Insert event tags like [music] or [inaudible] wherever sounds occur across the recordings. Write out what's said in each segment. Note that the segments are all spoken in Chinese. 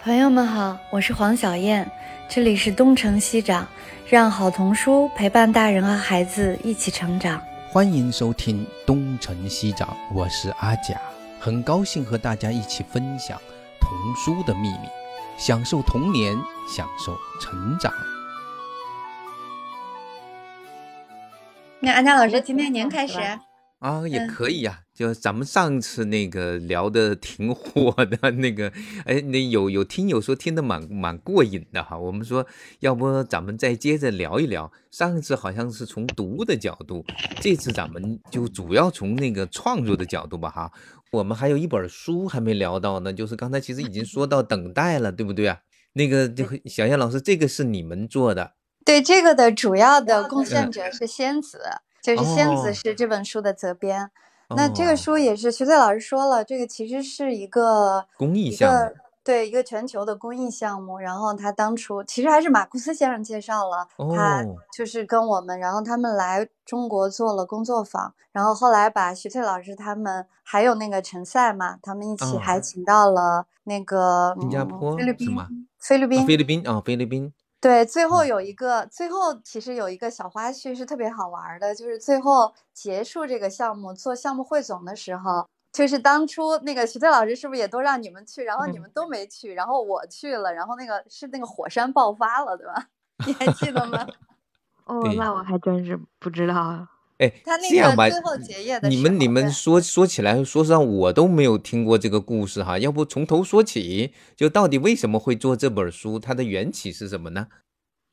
朋友们好，我是黄小燕，这里是东城西长，让好童书陪伴大人和孩子一起成长。欢迎收听东城西长，我是阿甲，很高兴和大家一起分享童书的秘密，享受童年，享受成长。那安佳老师，今天您开始。啊，也可以呀。就咱们上次那个聊的挺火的那个，哎，那有有听友说听得蛮蛮过瘾的哈。我们说，要不咱们再接着聊一聊。上次好像是从读的角度，这次咱们就主要从那个创作的角度吧哈。我们还有一本书还没聊到呢，就是刚才其实已经说到等待了，对不对啊？那个就小燕老师，这个是你们做的？对，这个的主要的贡献者是仙子。就是仙子是这本书的责编，那这个书也是徐翠老师说了，这个其实是一个公益项目，对一个全球的公益项目。然后他当初其实还是马库斯先生介绍了，他就是跟我们，然后他们来中国做了工作坊，然后后来把徐翠老师他们还有那个陈赛嘛，他们一起还请到了那个新加坡、菲律宾、菲律宾、菲律宾啊，菲律宾。对，最后有一个，最后其实有一个小花絮是特别好玩的，就是最后结束这个项目做项目汇总的时候，就是当初那个徐翠老师是不是也都让你们去，然后你们都没去，然后我去了，然后那个是那个火山爆发了，对吧？[laughs] 你还记得吗？[laughs] 哦，那我还真是不知道。哎，这样吧，你们你们说说起来，说实话，我都没有听过这个故事哈。要不从头说起，就到底为什么会做这本书，它的缘起是什么呢？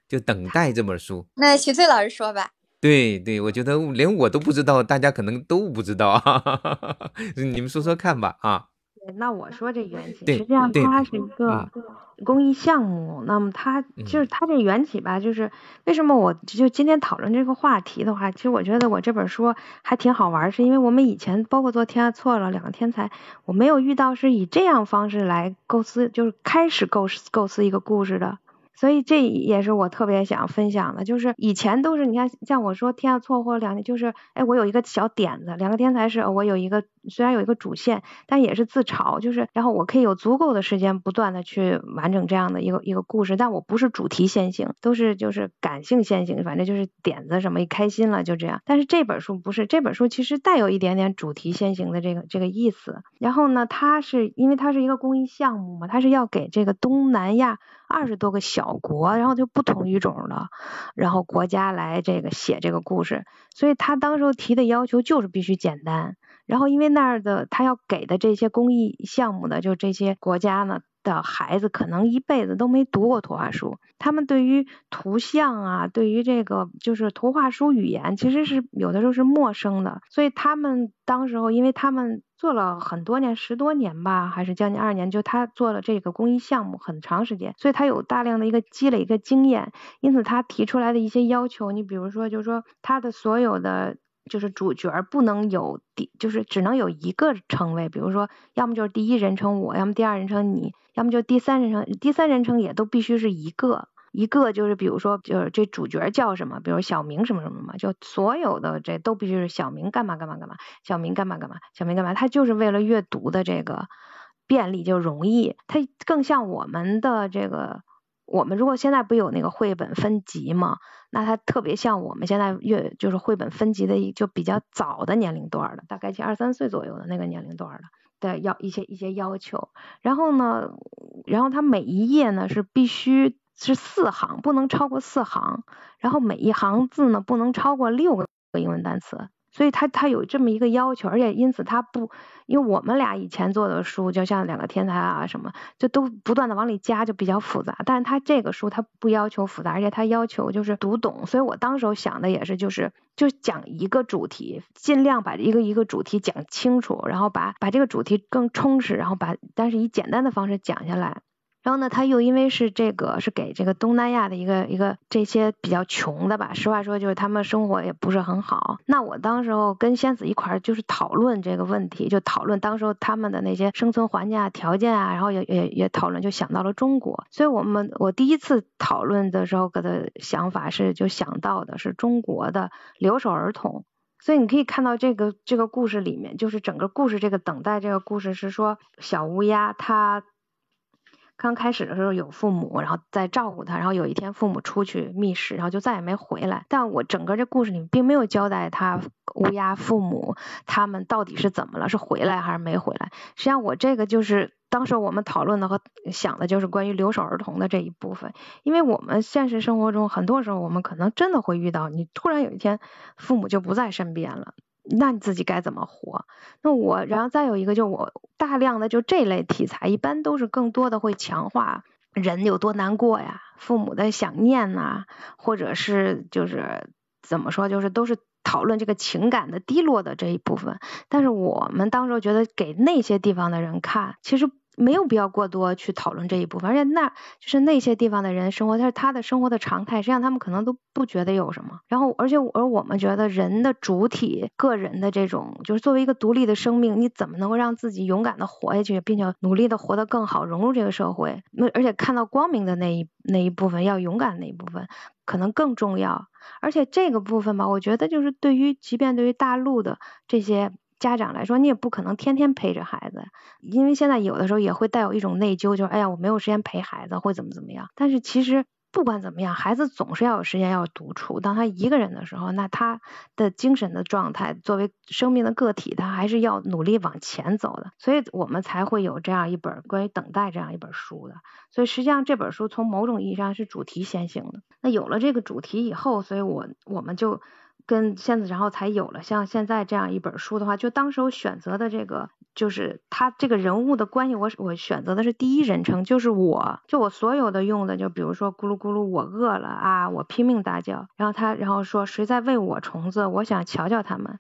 就等待这本书。那徐翠老师说吧。对对，我觉得连我都不知道，大家可能都不知道，[laughs] 你们说说看吧啊。那我说这缘起，实际上它是一个公益项目。那么它就是它这缘起吧，就是为什么我就今天讨论这个话题的话，其实我觉得我这本书还挺好玩，是因为我们以前包括做天下错了两个天才，我没有遇到是以这样方式来构思，就是开始构思构思一个故事的。所以这也是我特别想分享的，就是以前都是你看，像我说天下错或两，就是哎，我有一个小点子，两个天才是我有一个虽然有一个主线，但也是自嘲，就是然后我可以有足够的时间不断的去完整这样的一个一个故事，但我不是主题先行，都是就是感性先行，反正就是点子什么一开心了就这样。但是这本书不是，这本书其实带有一点点主题先行的这个这个意思。然后呢，它是因为它是一个公益项目嘛，它是要给这个东南亚。二十多个小国，然后就不同语种的，然后国家来这个写这个故事，所以他当时候提的要求就是必须简单。然后因为那儿的他要给的这些公益项目的，就这些国家呢的孩子可能一辈子都没读过图画书，他们对于图像啊，对于这个就是图画书语言，其实是有的时候是陌生的，所以他们当时候，因为他们。做了很多年，十多年吧，还是将近二年，就他做了这个公益项目很长时间，所以他有大量的一个积累一个经验，因此他提出来的一些要求，你比如说，就是说他的所有的就是主角不能有第，就是只能有一个称谓，比如说要么就是第一人称我，要么第二人称你，要么就第三人称，第三人称也都必须是一个。一个就是比如说就是这主角叫什么，比如小明什么什么嘛，就所有的这都必须是小明干嘛干嘛干嘛，小明干嘛干嘛，小明干嘛，他就是为了阅读的这个便利就容易，它更像我们的这个，我们如果现在不有那个绘本分级嘛，那它特别像我们现在阅就是绘本分级的就比较早的年龄段的，大概二三岁左右的那个年龄段的的要一些一些要求，然后呢，然后它每一页呢是必须。是四行，不能超过四行，然后每一行字呢不能超过六个英文单词，所以他他有这么一个要求，而且因此他不，因为我们俩以前做的书，就像两个天才啊什么，就都不断的往里加，就比较复杂，但是他这个书他不要求复杂，而且他要求就是读懂，所以我当时候想的也是就是就讲一个主题，尽量把一个一个主题讲清楚，然后把把这个主题更充实，然后把但是以简单的方式讲下来。然后呢，他又因为是这个是给这个东南亚的一个一个这些比较穷的吧，实话说就是他们生活也不是很好。那我当时候跟仙子一块儿就是讨论这个问题，就讨论当时候他们的那些生存环境啊、条件啊，然后也也也讨论，就想到了中国。所以我们我第一次讨论的时候，个的想法是就想到的是中国的留守儿童。所以你可以看到这个这个故事里面，就是整个故事这个等待这个故事是说小乌鸦它。刚开始的时候有父母，然后在照顾他，然后有一天父母出去觅食，然后就再也没回来。但我整个这故事里并没有交代他乌鸦父母他们到底是怎么了，是回来还是没回来。实际上我这个就是当时我们讨论的和想的就是关于留守儿童的这一部分，因为我们现实生活中很多时候我们可能真的会遇到，你突然有一天父母就不在身边了。那你自己该怎么活？那我，然后再有一个，就是我大量的就这类题材，一般都是更多的会强化人有多难过呀，父母的想念呐，或者是就是怎么说，就是都是讨论这个情感的低落的这一部分。但是我们当时觉得给那些地方的人看，其实。没有必要过多去讨论这一部分，而且那就是那些地方的人生活，他是他的生活的常态，实际上他们可能都不觉得有什么。然后，而且而我们觉得人的主体、个人的这种，就是作为一个独立的生命，你怎么能够让自己勇敢的活下去，并且努力的活得更好，融入这个社会？那而且看到光明的那一那一部分，要勇敢的那一部分，可能更重要。而且这个部分吧，我觉得就是对于，即便对于大陆的这些。家长来说，你也不可能天天陪着孩子，因为现在有的时候也会带有一种内疚，就是哎呀，我没有时间陪孩子，会怎么怎么样。但是其实不管怎么样，孩子总是要有时间要独处。当他一个人的时候，那他的精神的状态，作为生命的个体，他还是要努力往前走的。所以我们才会有这样一本关于等待这样一本书的。所以实际上这本书从某种意义上是主题先行的。那有了这个主题以后，所以我我们就。跟现在，然后才有了像现在这样一本书的话，就当时我选择的这个，就是他这个人物的关系，我我选择的是第一人称，就是我就我所有的用的，就比如说咕噜咕噜，我饿了啊，我拼命大叫，然后他然后说谁在喂我虫子，我想瞧瞧他们，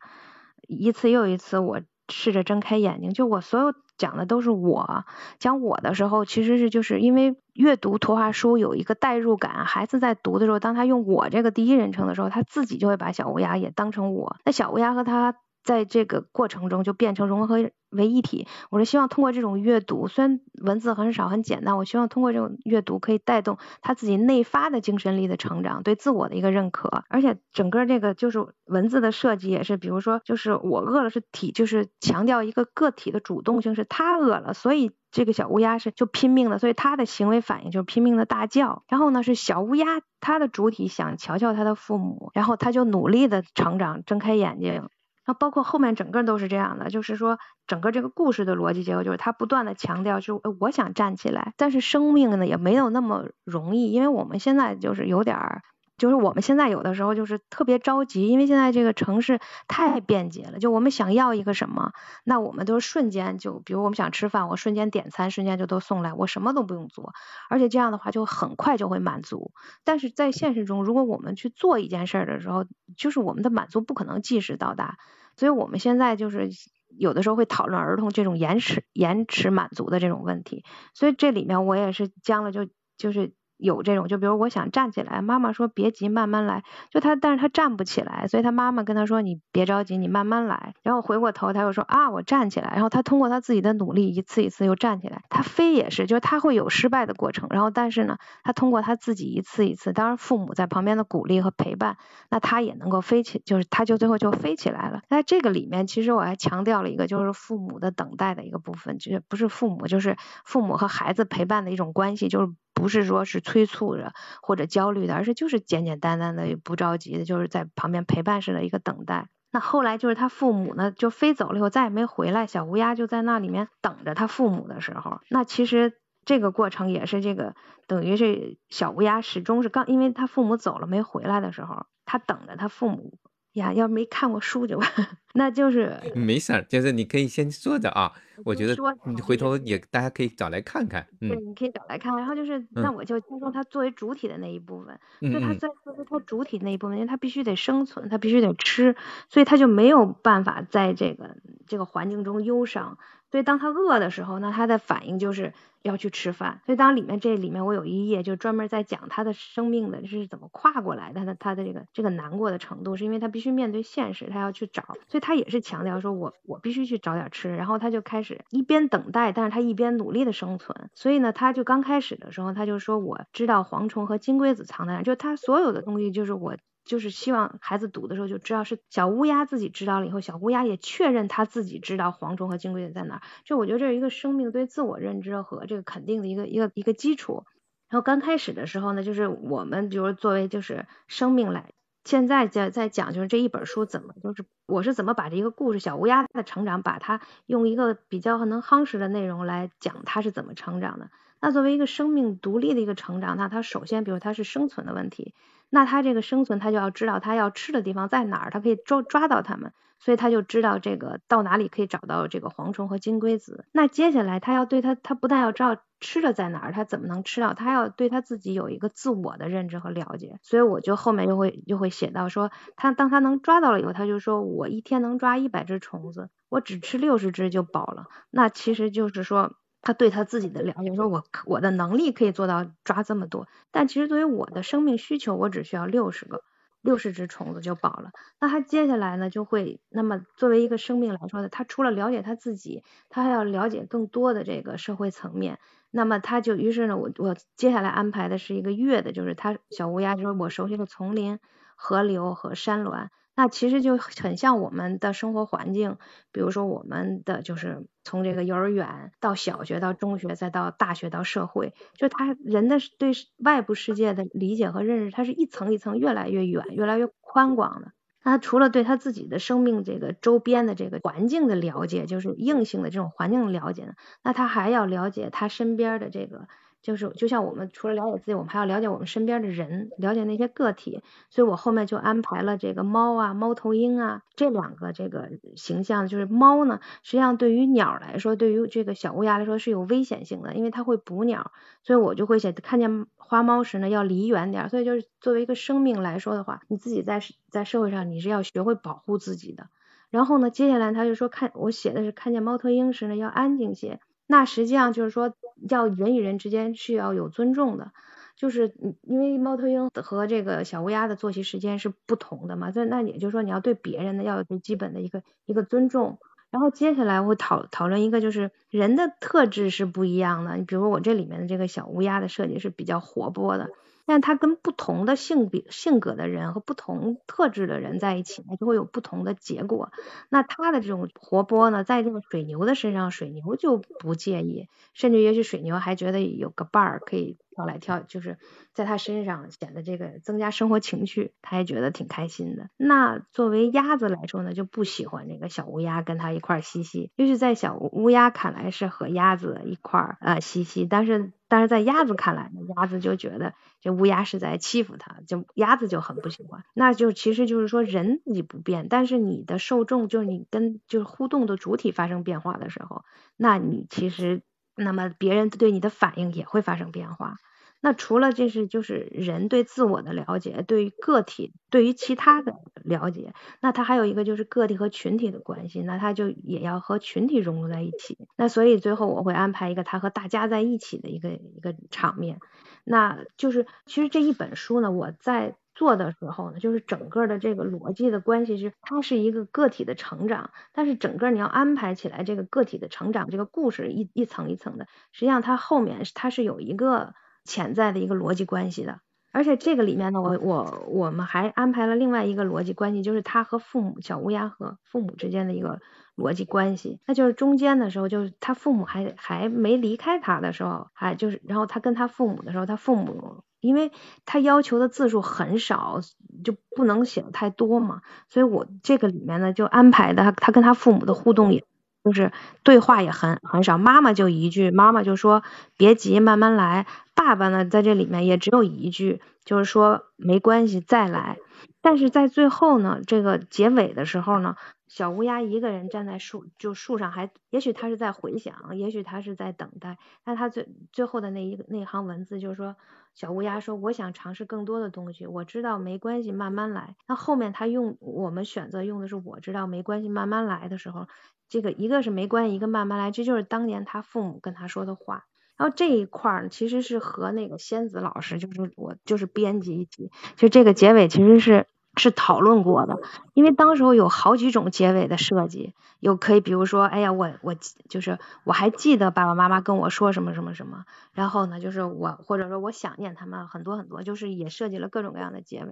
一次又一次，我试着睁开眼睛，就我所有。讲的都是我讲我的时候，其实是就是因为阅读图画书有一个代入感，孩子在读的时候，当他用我这个第一人称的时候，他自己就会把小乌鸦也当成我，那小乌鸦和他。在这个过程中就变成融合为一体。我是希望通过这种阅读，虽然文字很少很简单，我希望通过这种阅读可以带动他自己内发的精神力的成长，对自我的一个认可。而且整个这个就是文字的设计也是，比如说就是我饿了是体，就是强调一个个体的主动性，是他饿了，所以这个小乌鸦是就拼命的，所以他的行为反应就是拼命的大叫。然后呢是小乌鸦，它的主体想瞧瞧他的父母，然后他就努力的成长，睁开眼睛。那包括后面整个都是这样的，就是说整个这个故事的逻辑结构就是他不断的强调，就我想站起来，但是生命呢也没有那么容易，因为我们现在就是有点儿。就是我们现在有的时候就是特别着急，因为现在这个城市太便捷了。就我们想要一个什么，那我们都瞬间就，比如我们想吃饭，我瞬间点餐，瞬间就都送来，我什么都不用做，而且这样的话就很快就会满足。但是在现实中，如果我们去做一件事的时候，就是我们的满足不可能即时到达。所以我们现在就是有的时候会讨论儿童这种延迟延迟满足的这种问题。所以这里面我也是将了就就是。有这种，就比如我想站起来，妈妈说别急，慢慢来。就他，但是他站不起来，所以他妈妈跟他说你别着急，你慢慢来。然后回过头，他又说啊，我站起来。然后他通过他自己的努力，一次一次又站起来。他飞也是，就是他会有失败的过程。然后但是呢，他通过他自己一次一次，当然父母在旁边的鼓励和陪伴，那他也能够飞起，就是他就最后就飞起来了。在这个里面，其实我还强调了一个，就是父母的等待的一个部分，就是不是父母，就是父母和孩子陪伴的一种关系，就是。不是说是催促着或者焦虑的，而是就是简简单单的不着急的，就是在旁边陪伴式的一个等待。那后来就是他父母呢就飞走了以后再也没回来，小乌鸦就在那里面等着他父母的时候，那其实这个过程也是这个等于是小乌鸦始终是刚，因为他父母走了没回来的时候，他等着他父母。呀，要没看过书就，[laughs] 那就是没事儿，就是你可以先说着啊。我觉得你回头也大家可以找来看看，嗯，你可以找来看。然后就是，那我就先说它作为主体的那一部分，就它在作为他主体那一部分，因为它必须得生存，它必须得吃，所以它就没有办法在这个这个环境中忧伤。所以当他饿的时候，那他的反应就是要去吃饭。所以当里面这里面我有一页就专门在讲他的生命的是怎么跨过来的，他他的这个这个难过的程度，是因为他必须面对现实，他要去找，所以他也是强调说我我必须去找点吃，然后他就开始一边等待，但是他一边努力的生存。所以呢，他就刚开始的时候他就说我知道蝗虫和金龟子藏在哪，就他所有的东西就是我。就是希望孩子读的时候就知道是小乌鸦自己知道了以后，小乌鸦也确认他自己知道蝗虫和金龟子在哪儿。就我觉得这是一个生命对自我认知和这个肯定的一个一个一个基础。然后刚开始的时候呢，就是我们比如作为就是生命来，现在在在讲就是这一本书怎么就是我是怎么把这一个故事小乌鸦的成长，把它用一个比较能夯实的内容来讲它是怎么成长的。那作为一个生命独立的一个成长，那它首先比如它是生存的问题。那他这个生存，他就要知道他要吃的地方在哪儿，他可以抓抓到它们，所以他就知道这个到哪里可以找到这个蝗虫和金龟子。那接下来他要对他，他不但要知道吃的在哪儿，他怎么能吃到，他要对他自己有一个自我的认知和了解。所以我就后面又会又会写到说，他当他能抓到了以后，他就说我一天能抓一百只虫子，我只吃六十只就饱了。那其实就是说。他对他自己的了解，说我我的能力可以做到抓这么多，但其实作为我的生命需求，我只需要六十个六十只虫子就饱了。那他接下来呢，就会那么作为一个生命来说呢，他除了了解他自己，他还要了解更多的这个社会层面。那么他就于是呢，我我接下来安排的是一个月的，就是他小乌鸦，就是我熟悉的丛林、河流和山峦。那其实就很像我们的生活环境，比如说我们的就是从这个幼儿园到小学到中学再到大学到社会，就他人的对外部世界的理解和认识，它是一层一层越来越远、越来越宽广的。那除了对他自己的生命这个周边的这个环境的了解，就是硬性的这种环境了解呢，那他还要了解他身边的这个。就是就像我们除了了解自己，我们还要了解我们身边的人，了解那些个体。所以我后面就安排了这个猫啊、猫头鹰啊这两个这个形象。就是猫呢，实际上对于鸟来说，对于这个小乌鸦来说是有危险性的，因为它会捕鸟。所以我就会写，看见花猫时呢要离远点。所以就是作为一个生命来说的话，你自己在在社会上你是要学会保护自己的。然后呢，接下来他就说看我写的是看见猫头鹰时呢要安静些。那实际上就是说，要人与人之间是要有尊重的，就是因为猫头鹰和这个小乌鸦的作息时间是不同的嘛，所以那也就是说，你要对别人呢要有最基本的一个一个尊重。然后接下来我讨讨论一个，就是人的特质是不一样的。你比如我这里面的这个小乌鸦的设计是比较活泼的。但它跟不同的性别、性格的人和不同特质的人在一起呢，就会有不同的结果。那它的这种活泼呢，在这个水牛的身上，水牛就不介意，甚至也许水牛还觉得有个伴儿可以。跳来跳，就是在他身上显得这个增加生活情趣，他也觉得挺开心的。那作为鸭子来说呢，就不喜欢这个小乌鸦跟他一块嬉戏。也许，在小乌鸦看来是和鸭子一块儿呃嬉戏，但是但是在鸭子看来，鸭子就觉得这乌鸦是在欺负它，就鸭子就很不喜欢。那就其实就是说人自己不变，但是你的受众就是你跟就是互动的主体发生变化的时候，那你其实。那么别人对你的反应也会发生变化。那除了这是就是人对自我的了解，对于个体对于其他的了解，那他还有一个就是个体和群体的关系，那他就也要和群体融入在一起。那所以最后我会安排一个他和大家在一起的一个一个场面。那就是其实这一本书呢，我在。做的时候呢，就是整个的这个逻辑的关系是，它是一个个体的成长，但是整个你要安排起来这个个体的成长这个故事一一层一层的，实际上它后面它是有一个潜在的一个逻辑关系的，而且这个里面呢，我我我们还安排了另外一个逻辑关系，就是他和父母小乌鸦和父母之间的一个逻辑关系，那就是中间的时候，就是他父母还还没离开他的时候，还就是然后他跟他父母的时候，他父母。因为他要求的字数很少，就不能写的太多嘛，所以我这个里面呢就安排的他他跟他父母的互动，也就是对话也很很少。妈妈就一句，妈妈就说别急，慢慢来。爸爸呢在这里面也只有一句，就是说没关系，再来。但是在最后呢，这个结尾的时候呢，小乌鸦一个人站在树就树上，还也许他是在回想，也许他是在等待。但他最最后的那一那一行文字就是说。小乌鸦说：“我想尝试更多的东西，我知道没关系，慢慢来。”那后面他用我们选择用的是“我知道没关系，慢慢来”的时候，这个一个是没关系，一个慢慢来，这就是当年他父母跟他说的话。然后这一块其实是和那个仙子老师，就是我就是编辑一起，就这个结尾其实是。是讨论过的，因为当时候有好几种结尾的设计，有可以比如说，哎呀，我我就是我还记得爸爸妈妈跟我说什么什么什么，然后呢，就是我或者说我想念他们很多很多，就是也设计了各种各样的结尾。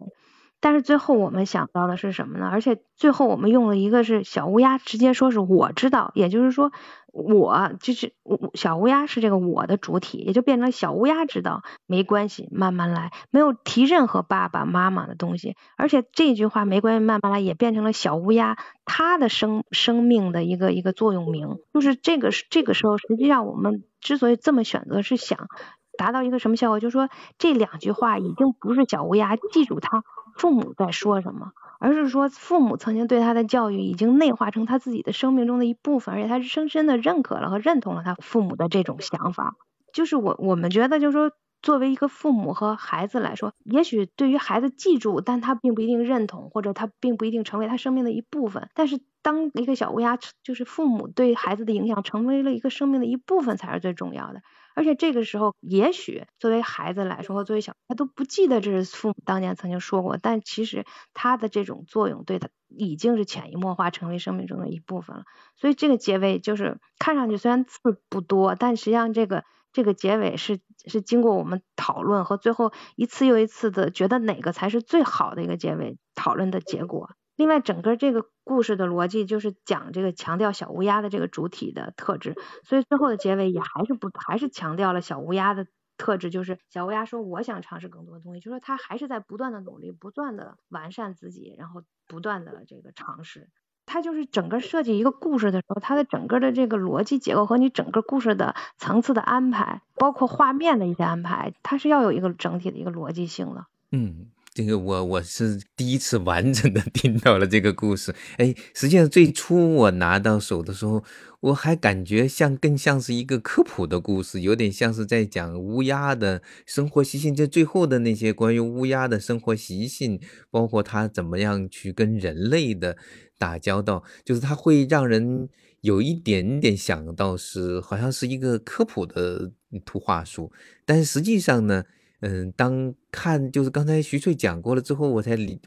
但是最后我们想到的是什么呢？而且最后我们用了一个是小乌鸦直接说是我知道，也就是说我就是小乌鸦是这个我的主体，也就变成小乌鸦知道没关系，慢慢来，没有提任何爸爸妈妈的东西。而且这句话没关系，慢慢来也变成了小乌鸦它的生生命的一个一个座右铭，就是这个这个时候实际上我们之所以这么选择是想。达到一个什么效果？就是说这两句话已经不是小乌鸦记住它父母在说什么，而是说父母曾经对他的教育已经内化成他自己的生命中的一部分，而且他是深深的认可了和认同了他父母的这种想法。就是我我们觉得，就是说作为一个父母和孩子来说，也许对于孩子记住，但他并不一定认同，或者他并不一定成为他生命的一部分。但是当一个小乌鸦，就是父母对孩子的影响成为了一个生命的一部分，才是最重要的。而且这个时候，也许作为孩子来说，或作为小，他都不记得这是父母当年曾经说过，但其实他的这种作用对他已经是潜移默化成为生命中的一部分了。所以这个结尾就是看上去虽然字不多，但实际上这个这个结尾是是经过我们讨论和最后一次又一次的觉得哪个才是最好的一个结尾讨论的结果。另外，整个这个故事的逻辑就是讲这个强调小乌鸦的这个主体的特质，所以最后的结尾也还是不还是强调了小乌鸦的特质，就是小乌鸦说我想尝试更多的东西，就说他还是在不断的努力，不断的完善自己，然后不断的这个尝试。它就是整个设计一个故事的时候，它的整个的这个逻辑结构和你整个故事的层次的安排，包括画面的一些安排，它是要有一个整体的一个逻辑性的。嗯。这个我我是第一次完整的 [laughs] 听到了这个故事，哎，实际上最初我拿到手的时候，我还感觉像更像是一个科普的故事，有点像是在讲乌鸦的生活习性，就最后的那些关于乌鸦的生活习性，包括它怎么样去跟人类的打交道，就是它会让人有一点点想到是好像是一个科普的图画书，但是实际上呢。嗯，当看就是刚才徐翠讲过了之后，我才理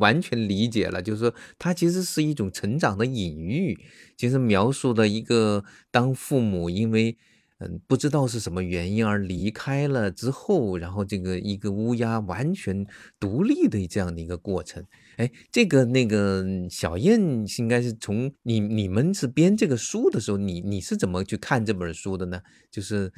完全理解了，就是说它其实是一种成长的隐喻，其实描述的一个当父母因为嗯不知道是什么原因而离开了之后，然后这个一个乌鸦完全独立的这样的一个过程。哎，这个那个小燕应该是从你你们是编这个书的时候，你你是怎么去看这本书的呢？就是。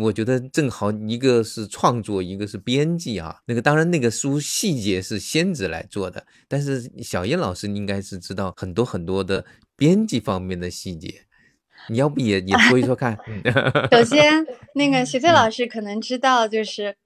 我觉得正好一个是创作，一个是编辑啊。那个当然，那个书细节是仙子来做的，但是小燕老师应该是知道很多很多的编辑方面的细节。你要不也也说一说看？[laughs] [laughs] 首先，那个徐翠老师可能知道，就是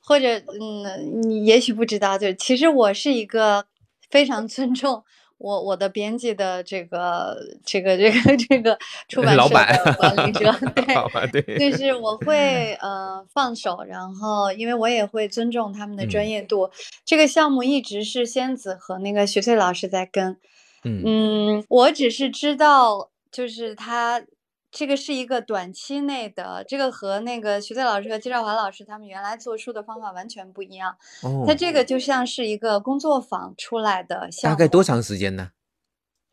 或者嗯，你也许不知道，就其实我是一个非常尊重。我我的编辑的这个这个这个这个出版社的管理者，[laughs] 对，就是我 [laughs] 会呃放手，然后因为我也会尊重他们的专业度。这个项目一直是仙子和那个徐翠老师在跟，嗯，我只是知道就是他。这个是一个短期内的，这个和那个徐翠老师和季少华老师他们原来做书的方法完全不一样。哦，他这个就像是一个工作坊出来的项目。大概多长时间呢？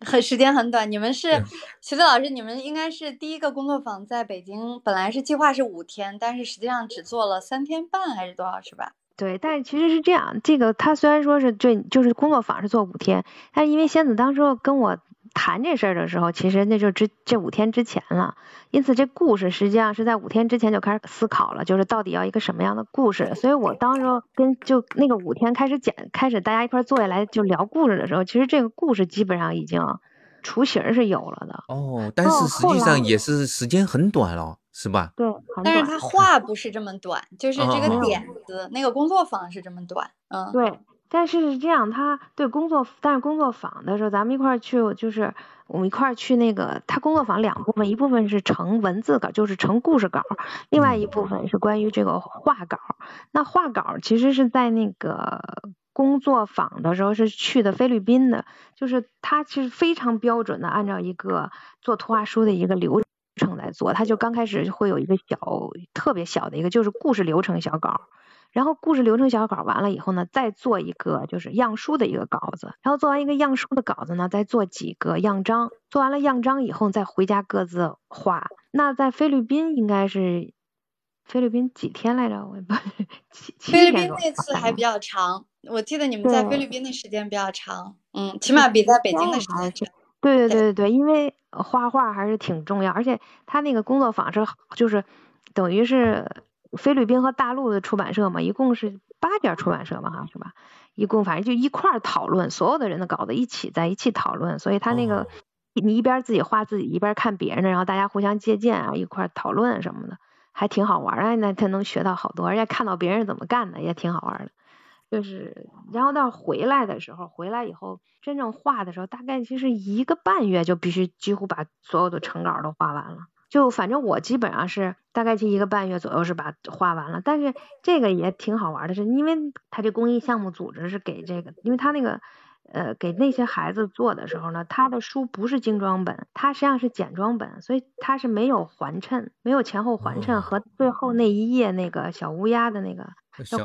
很时间很短。你们是徐翠老师，你们应该是第一个工作坊在北京，本来是计划是五天，但是实际上只做了三天半还是多少，是吧？对，但是其实是这样，这个他虽然说是这就是工作坊是做五天，但是因为仙子当时跟我。谈这事儿的时候，其实那就之这五天之前了，因此这故事实际上是在五天之前就开始思考了，就是到底要一个什么样的故事。所以我当时跟就那个五天开始讲，开始大家一块坐下来就聊故事的时候，其实这个故事基本上已经雏形是有了的。哦，但是实际上也是时间很短了，是吧？对，但是他话不是这么短，就是这个点子，那个工作坊是这么短。嗯，对。但是是这样，他对工作，但是工作坊的时候，咱们一块儿去，就是我们一块儿去那个他工作坊两部分，一部分是成文字稿，就是成故事稿，另外一部分是关于这个画稿。那画稿其实是在那个工作坊的时候是去的菲律宾的，就是他其实非常标准的按照一个做图画书的一个流程来做，他就刚开始会有一个小特别小的一个就是故事流程小稿。然后故事流程小稿完了以后呢，再做一个就是样书的一个稿子，然后做完一个样书的稿子呢，再做几个样章，做完了样章以后再回家各自画。那在菲律宾应该是菲律宾几天来着？我不，菲律宾那次还比较长，我记得你们在菲律宾的时间比较长，嗯，起码比在北京的时间长。对对对对对，因为画画还是挺重要，而且他那个工作坊是就是等于是菲律宾和大陆的出版社嘛，一共是八家出版社嘛，哈，是吧？一共反正就一块儿讨论，所有的人的稿子一起在一起讨论，所以他那个你一边自己画自己，一边看别人的，然后大家互相借鉴啊，一块儿讨论什么的。还挺好玩儿，那他能学到好多，而且看到别人怎么干的也挺好玩的。就是，然后到回来的时候，回来以后真正画的时候，大概其实一个半月就必须几乎把所有的成稿都画完了。就反正我基本上是大概就一个半月左右是把画完了。但是这个也挺好玩的，是因为他这公益项目组织是给这个，因为他那个。呃，给那些孩子做的时候呢，他的书不是精装本，他实际上是简装本，所以他是没有环衬，没有前后环衬和最后那一页那个小乌鸦的那个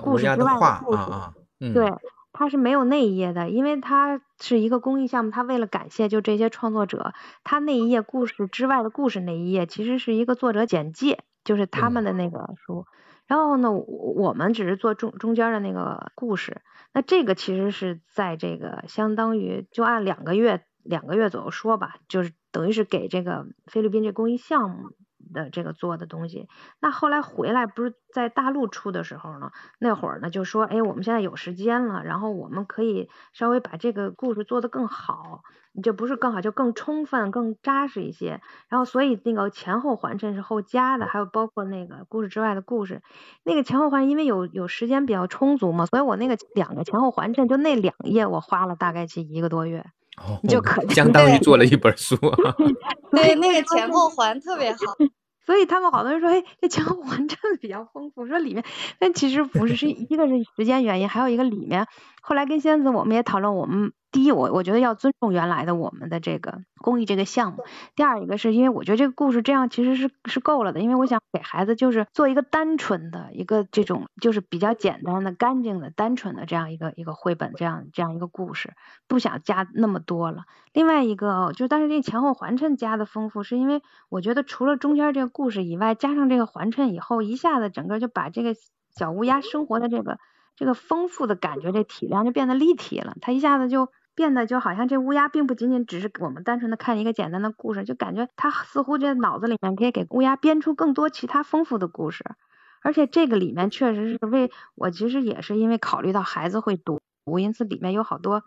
故事之外的故事，对，他是没有那一页的，因为他是一个公益项目，他为了感谢就这些创作者，他那一页故事之外的故事那一页其实是一个作者简介，就是他们的那个书。然后呢，我们只是做中中间的那个故事。那这个其实是在这个相当于就按两个月两个月左右说吧，就是等于是给这个菲律宾这公益项目的这个做的东西。那后来回来不是在大陆出的时候呢，那会儿呢就说，哎，我们现在有时间了，然后我们可以稍微把这个故事做得更好。你就不是更好，就更充分、更扎实一些。然后，所以那个前后环衬是后加的，还有包括那个故事之外的故事。那个前后环，因为有有时间比较充足嘛，所以我那个两个前后环衬，就那两页，我花了大概去一个多月，你就可相当于做了一本书。[laughs] 对，那个前后环特别好。所以他们好多人说，哎，这前后环衬比较丰富。说里面，但其实不是，是一个是时间原因，还有一个里面。后来跟仙子我们也讨论，我们。第一，我我觉得要尊重原来的我们的这个公益这个项目。第二一个是因为我觉得这个故事这样其实是是够了的，因为我想给孩子就是做一个单纯的一个这种就是比较简单的、干净的、单纯的这样一个一个绘本，这样这样一个故事，不想加那么多了。另外一个就但是这前后环衬加的丰富，是因为我觉得除了中间这个故事以外，加上这个环衬以后，一下子整个就把这个小乌鸦生活的这个这个丰富的感觉，这体量就变得立体了，它一下子就。变得就好像这乌鸦并不仅仅只是我们单纯的看一个简单的故事，就感觉他似乎这脑子里面可以给乌鸦编出更多其他丰富的故事，而且这个里面确实是为我其实也是因为考虑到孩子会读，因此里面有好多。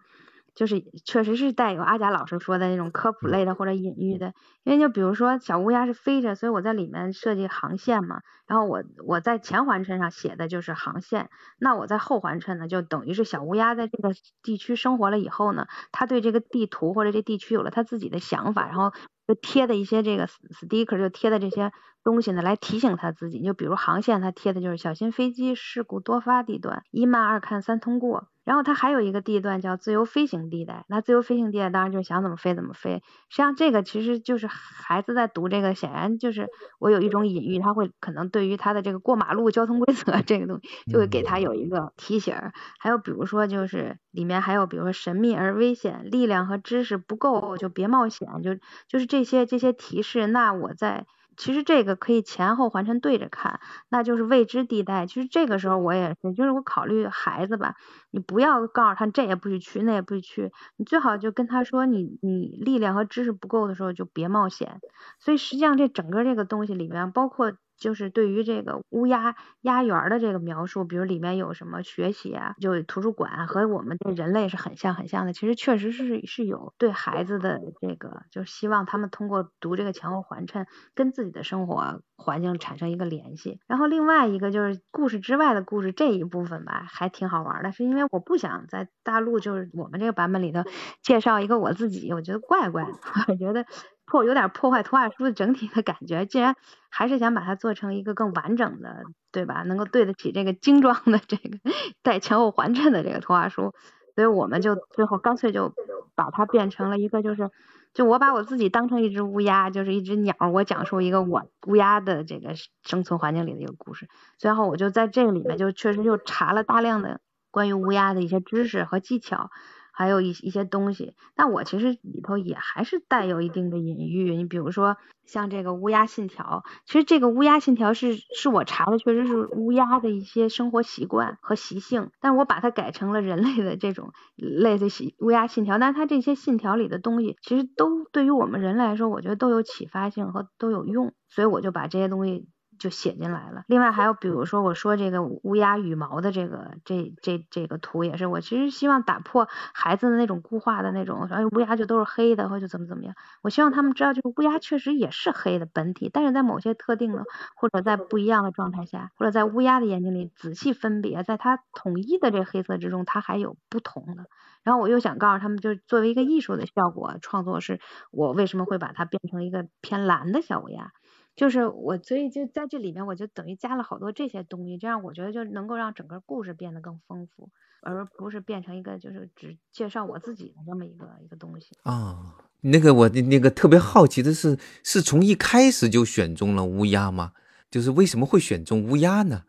就是确实是带有阿贾老师说的那种科普类的或者隐喻的，因为就比如说小乌鸦是飞着，所以我在里面设计航线嘛，然后我我在前环衬上写的就是航线，那我在后环衬呢，就等于是小乌鸦在这个地区生活了以后呢，他对这个地图或者这地区有了他自己的想法，然后就贴的一些这个 sticker 就贴的这些东西呢，来提醒他自己，就比如航线他贴的就是小心飞机事故多发地段，一慢二看三通过。然后它还有一个地段叫自由飞行地带，那自由飞行地带当然就是想怎么飞怎么飞。实际上这个其实就是孩子在读这个，显然就是我有一种隐喻，他会可能对于他的这个过马路交通规则这个东西，就会给他有一个提醒。还有比如说就是里面还有比如说神秘而危险，力量和知识不够就别冒险，就就是这些这些提示。那我在。其实这个可以前后环成对着看，那就是未知地带。其实这个时候我也是，就是我考虑孩子吧，你不要告诉他这也不许去，那也不许去，你最好就跟他说，你你力量和知识不够的时候就别冒险。所以实际上这整个这个东西里面包括。就是对于这个乌鸦鸦园的这个描述，比如里面有什么学习啊，就图书馆和我们这人类是很像很像的。其实确实是是有对孩子的这个，就是希望他们通过读这个前后环衬，跟自己的生活环境产生一个联系。然后另外一个就是故事之外的故事这一部分吧，还挺好玩的，是因为我不想在大陆就是我们这个版本里头介绍一个我自己，我觉得怪怪的，[laughs] 我觉得。破有点破坏图画书的整体的感觉，既然还是想把它做成一个更完整的，对吧？能够对得起这个精装的这个带前后环衬的这个图画书，所以我们就最后干脆就把它变成了一个，就是就我把我自己当成一只乌鸦，就是一只鸟，我讲述一个我乌鸦的这个生存环境里的一个故事。最后我就在这个里面就确实就查了大量的关于乌鸦的一些知识和技巧。还有一一些东西。但我其实里头也还是带有一定的隐喻。你比如说像这个乌鸦信条，其实这个乌鸦信条是是我查的，确实是乌鸦的一些生活习惯和习性，但我把它改成了人类的这种类似乌鸦信条。但它这些信条里的东西，其实都对于我们人来说，我觉得都有启发性和都有用，所以我就把这些东西。就写进来了。另外还有，比如说我说这个乌鸦羽毛的这个这这这个图也是，我其实希望打破孩子的那种固化的那种，哎乌鸦就都是黑的，或者怎么怎么样。我希望他们知道，就是乌鸦确实也是黑的本体，但是在某些特定的或者在不一样的状态下，或者在乌鸦的眼睛里仔细分别，在它统一的这黑色之中，它还有不同的。然后我又想告诉他们，就是作为一个艺术的效果创作，是我为什么会把它变成一个偏蓝的小乌鸦。就是我，所以就在这里面，我就等于加了好多这些东西，这样我觉得就能够让整个故事变得更丰富，而不是变成一个就是只介绍我自己的这么一个一个东西。啊，那个我的那个特别好奇的是，是从一开始就选中了乌鸦吗？就是为什么会选中乌鸦呢？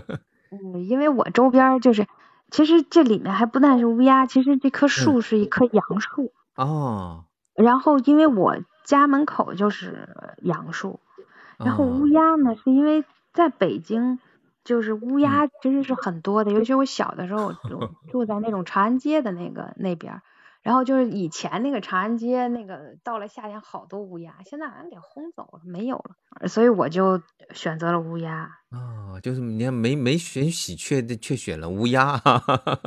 [laughs] 嗯，因为我周边就是，其实这里面还不但是乌鸦，其实这棵树是一棵杨树。哦。然后因为我家门口就是杨树。然后乌鸦呢，是因为在北京，就是乌鸦真的是很多的，尤其我小的时候住 [laughs] 住在那种长安街的那个那边，然后就是以前那个长安街那个到了夏天好多乌鸦，现在好像给轰走了，没有了，所以我就选择了乌鸦。哦，就是你看没没选喜鹊，却选了乌鸦，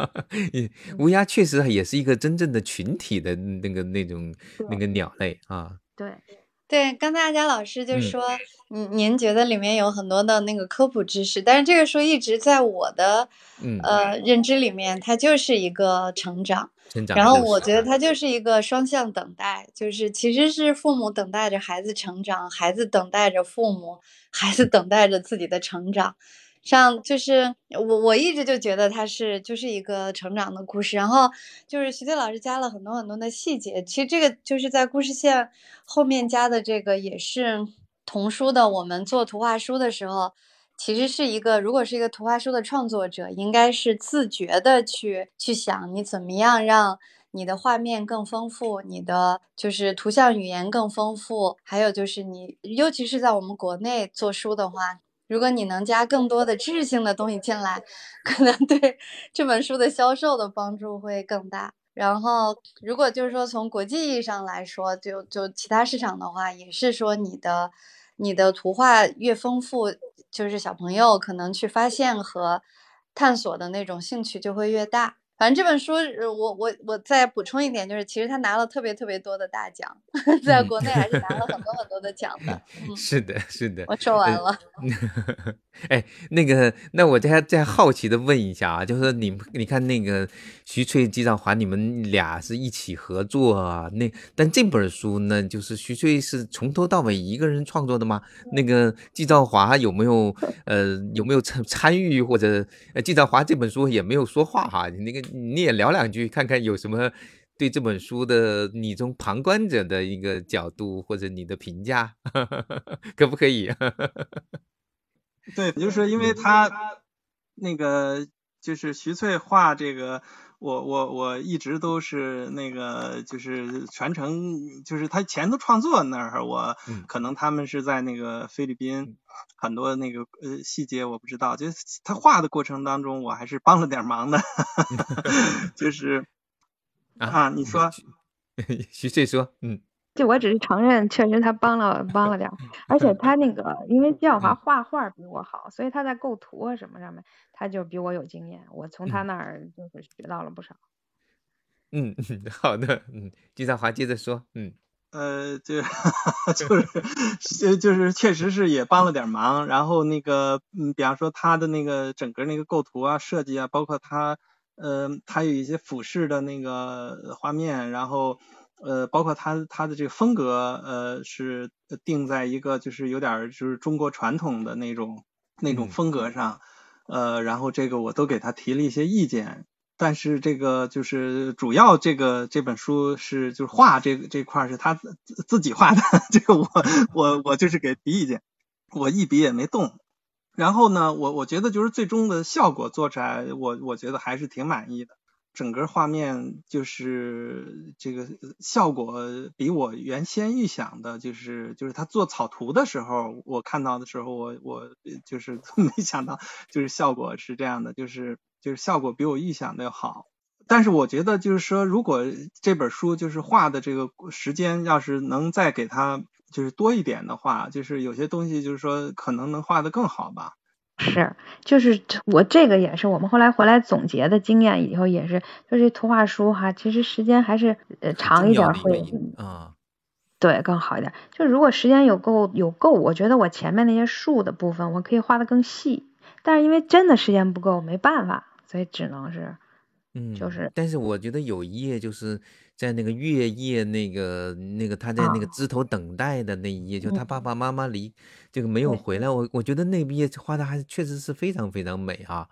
[laughs] 乌鸦确实也是一个真正的群体的那个那种那个鸟类啊。对。对，刚才阿佳老师就说，您您觉得里面有很多的那个科普知识，但是这个书一直在我的呃认知里面，它就是一个成长。成长。然后我觉得它就是一个双向等待，就是其实是父母等待着孩子成长，孩子等待着父母，孩子等待着自己的成长。像就是我我一直就觉得它是就是一个成长的故事，然后就是徐队老师加了很多很多的细节，其实这个就是在故事线后面加的这个也是童书的。我们做图画书的时候，其实是一个如果是一个图画书的创作者，应该是自觉的去去想你怎么样让你的画面更丰富，你的就是图像语言更丰富，还有就是你尤其是在我们国内做书的话。如果你能加更多的知识性的东西进来，可能对这本书的销售的帮助会更大。然后，如果就是说从国际意义上来说，就就其他市场的话，也是说你的你的图画越丰富，就是小朋友可能去发现和探索的那种兴趣就会越大。反正这本书，我我我再补充一点，就是其实他拿了特别特别多的大奖，[laughs] 在国内还是拿了很多很多的奖的。[laughs] 是的，是的。我说完了。[laughs] 哎，那个，那我再再好奇的问一下啊，就是你你看那个徐翠、季兆华，你们俩是一起合作啊？那但这本书呢，就是徐翠是从头到尾一个人创作的吗？那个季兆华有没有呃有没有参参与或者呃季兆华这本书也没有说话哈？那个。你也聊两句，看看有什么对这本书的你从旁观者的一个角度或者你的评价，[laughs] 可不可以？对，就是因为他那个就是徐翠画这个，我我我一直都是那个就是全程就是他前头创作那儿，我可能他们是在那个菲律宾。很多那个呃细节我不知道，就是他画的过程当中，我还是帮了点忙的，[laughs] 就是啊，你说，[laughs] 徐翠说，嗯，就我只是承认，确实他帮了帮了点儿，而且他那个因为季小华画画比我好，所以他在构图啊什么上面，他就比我有经验，我从他那儿就是学到了不少。嗯，[laughs] 好的，嗯，季兆华接着说，嗯。呃，就 [laughs] 就是就就是确实是也帮了点忙，然后那个嗯，比方说他的那个整个那个构图啊、设计啊，包括他呃，他有一些俯视的那个画面，然后呃，包括他他的这个风格呃，是定在一个就是有点就是中国传统的那种那种风格上，呃，然后这个我都给他提了一些意见。但是这个就是主要这个这本书是就是画这个这块是他自自己画的，这个我我我就是给提意见，我一笔也没动。然后呢，我我觉得就是最终的效果做出来，我我觉得还是挺满意的。整个画面就是这个效果比我原先预想的，就是就是他做草图的时候，我看到的时候，我我就是 [laughs] 没想到，就是效果是这样的，就是就是效果比我预想的要好。但是我觉得就是说，如果这本书就是画的这个时间要是能再给他就是多一点的话，就是有些东西就是说可能能画的更好吧。是，就是我这个也是我们后来回来总结的经验，以后也是，就是图画书哈，其实时间还是呃长一点会啊，对更好一点。就如果时间有够有够，我觉得我前面那些树的部分我可以画的更细，但是因为真的时间不够，没办法，所以只能是，嗯，就是，但是我觉得有一页就是。在那个月夜，那个那个他在那个枝头等待的那一页，就他爸爸妈妈离这个没有回来，我我觉得那一页画的还是确实是非常非常美啊。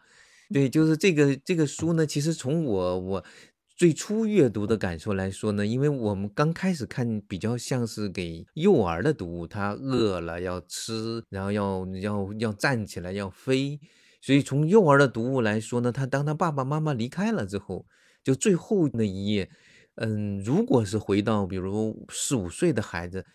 对，就是这个这个书呢，其实从我我最初阅读的感受来说呢，因为我们刚开始看比较像是给幼儿的读物，他饿了要吃，然后要要要站起来要飞，所以从幼儿的读物来说呢，他当他爸爸妈妈离开了之后，就最后那一页。嗯，如果是回到比如四五岁的孩子，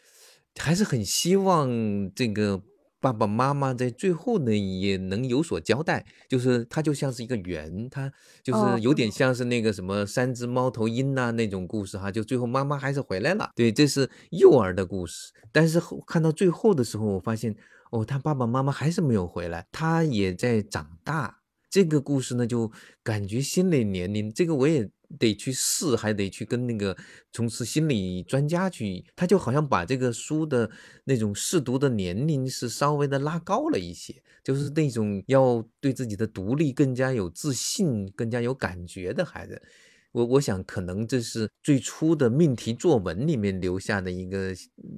还是很希望这个爸爸妈妈在最后呢也能有所交代。就是他就像是一个圆，他就是有点像是那个什么三只猫头鹰呐那种故事哈。就最后妈妈还是回来了，对，这是幼儿的故事。但是看到最后的时候，我发现哦，他爸爸妈妈还是没有回来，他也在长大。这个故事呢，就感觉心理年龄，这个我也得去试，还得去跟那个从事心理专家去，他就好像把这个书的那种试读的年龄是稍微的拉高了一些，就是那种要对自己的独立更加有自信、更加有感觉的孩子。我我想可能这是最初的命题作文里面留下的一个，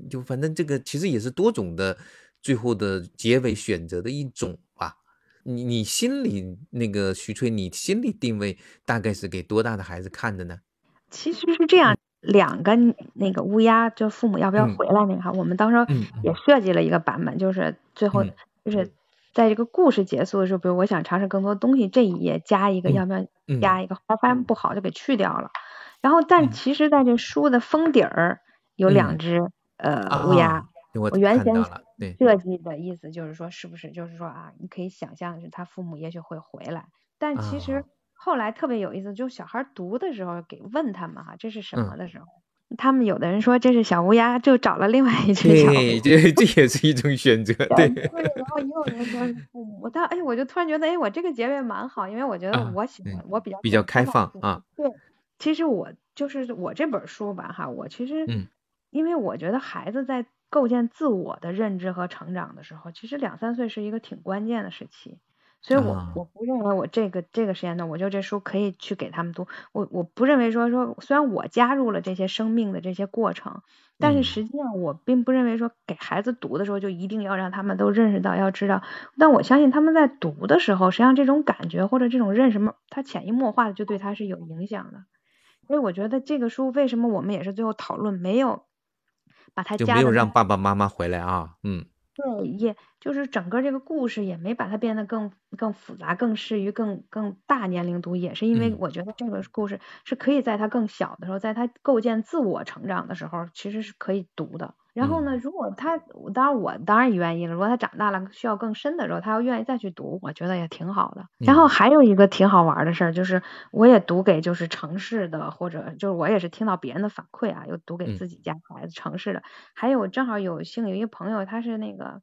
就反正这个其实也是多种的最后的结尾选择的一种吧。你你心里那个徐吹，你心里定位大概是给多大的孩子看的呢？其实是这样，两个那个乌鸦，就父母要不要回来那个哈，我们当时也设计了一个版本，就是最后就是在这个故事结束的时候，比如我想尝试更多东西，这一页加一个要不要加一个，发现不好就给去掉了。然后但其实在这书的封底儿有两只呃乌鸦。我原先设计的意思就是说，是不是就是说啊，你可以想象是他父母也许会回来，但其实后来特别有意思，就小孩读的时候给问他们哈，这是什么的时候，他们有的人说这是小乌鸦，就找了另外一只小。对，这这也是一种选择。对。然后也有人说父母，但哎，我就突然觉得，哎，我这个结尾蛮好，因为我觉得我喜欢，我比较比较开放啊。对，其实我就是我这本书吧哈，我其实嗯，因为我觉得孩子在。构建自我的认知和成长的时候，其实两三岁是一个挺关键的时期，所以我我不认为我这个这个时间段，我就这书可以去给他们读。我我不认为说说，虽然我加入了这些生命的这些过程，但是实际上我并不认为说给孩子读的时候就一定要让他们都认识到要知道。但我相信他们在读的时候，实际上这种感觉或者这种认识，他潜移默化的就对他是有影响的。所以我觉得这个书为什么我们也是最后讨论没有。把它就没有让爸爸妈妈回来啊，嗯，对，也就是整个这个故事也没把它变得更更复杂，更适于更更大年龄读，也是因为我觉得这个故事是可以在他更小的时候，在他构建自我成长的时候，其实是可以读的。然后呢，如果他，当然我当然愿意了。如果他长大了需要更深的时候，他要愿意再去读，我觉得也挺好的。然后还有一个挺好玩的事儿，就是我也读给就是城市的，或者就是我也是听到别人的反馈啊，又读给自己家孩子城市的。还有正好有幸有一个朋友，他是那个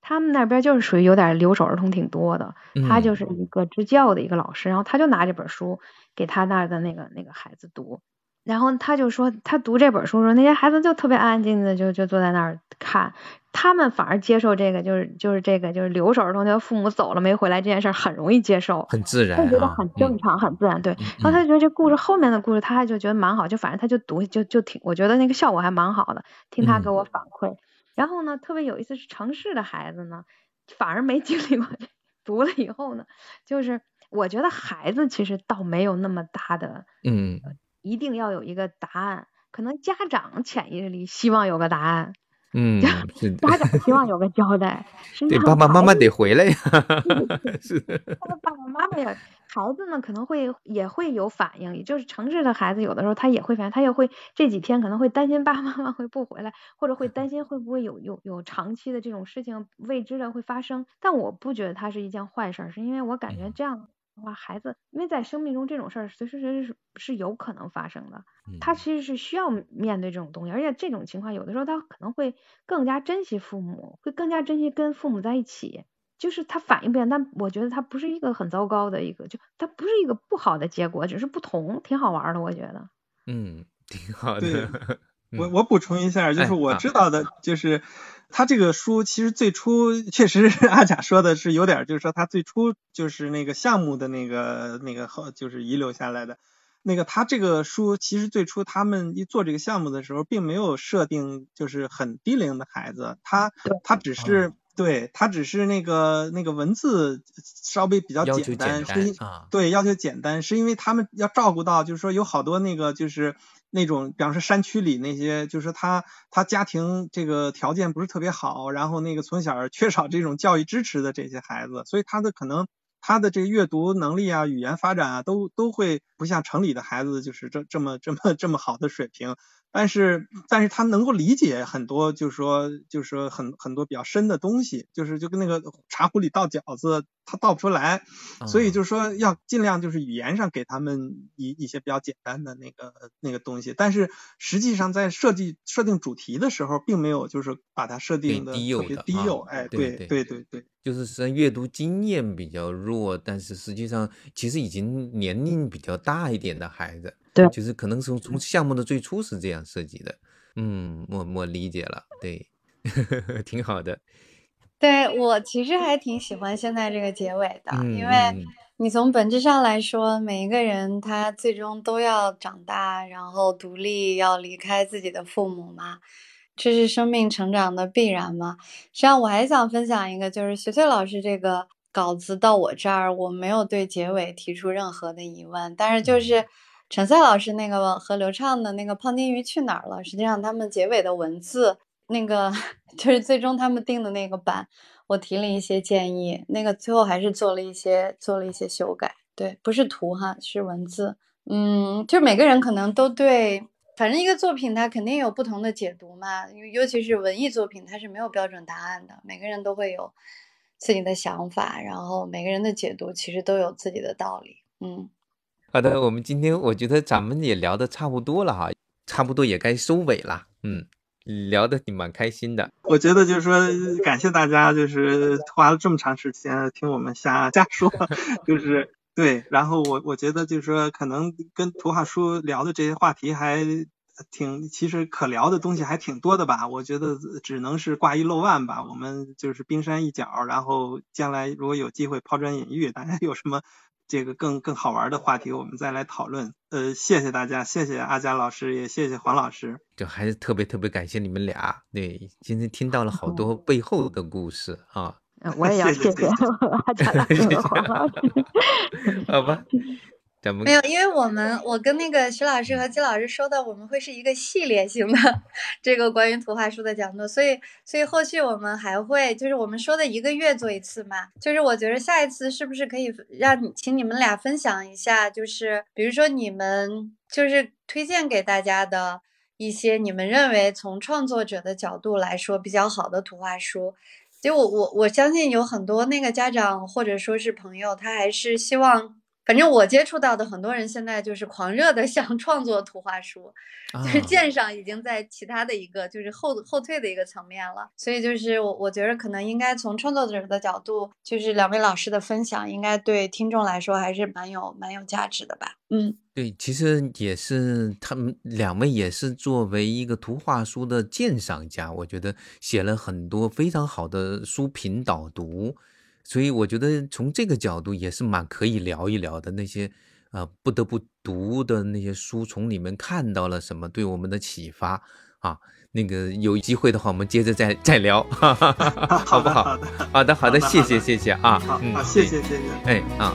他们那边就是属于有点留守儿童挺多的，他就是一个支教的一个老师，然后他就拿这本书给他那儿的那个那个孩子读。然后他就说，他读这本书时候，那些孩子就特别安安静静的，就就坐在那儿看。他们反而接受这个，就是就是这个，就是留守儿童，他父母走了没回来这件事很容易接受，很自然，他觉得很正常，很自然。对，然后他就觉得这故事后面的故事，他还就觉得蛮好，就反正他就读，就就挺，我觉得那个效果还蛮好的。听他给我反馈，然后呢，特别有意思是城市的孩子呢，反而没经历过，读了以后呢，就是我觉得孩子其实倒没有那么大的，嗯。一定要有一个答案，可能家长潜意识里希望有个答案，嗯，家长希望有个交代。对，爸爸妈妈得回来呀。是。爸爸妈妈呀，孩子呢可能会也会有反应，也就是城市的孩子有的时候他也会反应，他也会这几天可能会担心爸爸妈妈会不回来，或者会担心会不会有有有长期的这种事情未知的会发生。但我不觉得它是一件坏事，是因为我感觉这样。话孩子，因为在生命中这种事儿随时随地是是有可能发生的，他其实是需要面对这种东西，而且这种情况有的时候他可能会更加珍惜父母，会更加珍惜跟父母在一起，就是他反应不一样，但我觉得他不是一个很糟糕的一个，就他不是一个不好的结果，只是不同，挺好玩的，我觉得。嗯，挺好的。我我补充一下，就是我知道的，就是。他这个书其实最初确实阿甲说的是有点，就是说他最初就是那个项目的那个那个后就是遗留下来的，那个他这个书其实最初他们一做这个项目的时候，并没有设定就是很低龄的孩子，他他只是对他只是那个那个文字稍微比较简单，是对要求简单，是因为他们要照顾到就是说有好多那个就是。那种，比方说山区里那些，就是他他家庭这个条件不是特别好，然后那个从小缺少这种教育支持的这些孩子，所以他的可能他的这个阅读能力啊、语言发展啊，都都会不像城里的孩子就是这这么这么这么好的水平。但是，但是他能够理解很多，就是说，就是说很很多比较深的东西，就是就跟那个茶壶里倒饺子，他倒不出来，所以就是说要尽量就是语言上给他们一一些比较简单的那个那个东西。但是实际上在设计设定主题的时候，并没有就是把它设定的特别低幼，哎，对对对对，就是实际上阅读经验比较弱，但是实际上其实已经年龄比较大一点的孩子。对，就是可能从从项目的最初是这样设计的，嗯，我我理解了，对，[laughs] 挺好的。对我其实还挺喜欢现在这个结尾的，因为你从本质上来说，每一个人他最终都要长大，然后独立，要离开自己的父母嘛，这是生命成长的必然嘛。实际上我还想分享一个，就是学翠老师这个稿子到我这儿，我没有对结尾提出任何的疑问，但是就是。陈赛老师那个和刘畅的那个胖丁鱼去哪儿了？实际上他们结尾的文字，那个 [laughs] 就是最终他们定的那个版，我提了一些建议，那个最后还是做了一些做了一些修改。对，不是图哈，是文字。嗯，就每个人可能都对，反正一个作品它肯定有不同的解读嘛，尤其是文艺作品，它是没有标准答案的，每个人都会有自己的想法，然后每个人的解读其实都有自己的道理。嗯。好的，我们今天我觉得咱们也聊的差不多了哈，差不多也该收尾了。嗯，聊的挺蛮开心的。我觉得就是说，感谢大家，就是花了这么长时间听我们瞎瞎说，[laughs] 就是对。然后我我觉得就是说，可能跟图画书聊的这些话题还挺，其实可聊的东西还挺多的吧。我觉得只能是挂一漏万吧。我们就是冰山一角，然后将来如果有机会抛砖引玉，大家有什么？这个更更好玩的话题，我们再来讨论。呃，谢谢大家，谢谢阿佳老师，也谢谢黄老师。就还是特别特别感谢你们俩。对，今天听到了好多背后的故事啊。我也要谢谢阿佳老师、黄老师。[laughs] 好吧。没有，因为我们我跟那个徐老师和季老师说的，我们会是一个系列性的这个关于图画书的讲座，所以所以后续我们还会就是我们说的一个月做一次嘛，就是我觉得下一次是不是可以让你请你们俩分享一下，就是比如说你们就是推荐给大家的一些你们认为从创作者的角度来说比较好的图画书，就我我我相信有很多那个家长或者说是朋友，他还是希望。反正我接触到的很多人现在就是狂热的 [laughs] 想创作图画书，就是鉴赏已经在其他的一个就是后后退的一个层面了，所以就是我我觉得可能应该从创作者的角度，就是两位老师的分享应该对听众来说还是蛮有蛮有价值的吧。嗯，对，其实也是他们两位也是作为一个图画书的鉴赏家，我觉得写了很多非常好的书评导读。所以我觉得从这个角度也是蛮可以聊一聊的。那些呃不得不读的那些书，从里面看到了什么，对我们的启发啊？那个有机会的话，我们接着再再聊，好不好？好的，好的，谢谢，谢谢啊，嗯，谢谢，谢谢，哎啊，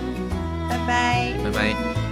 拜拜，拜拜。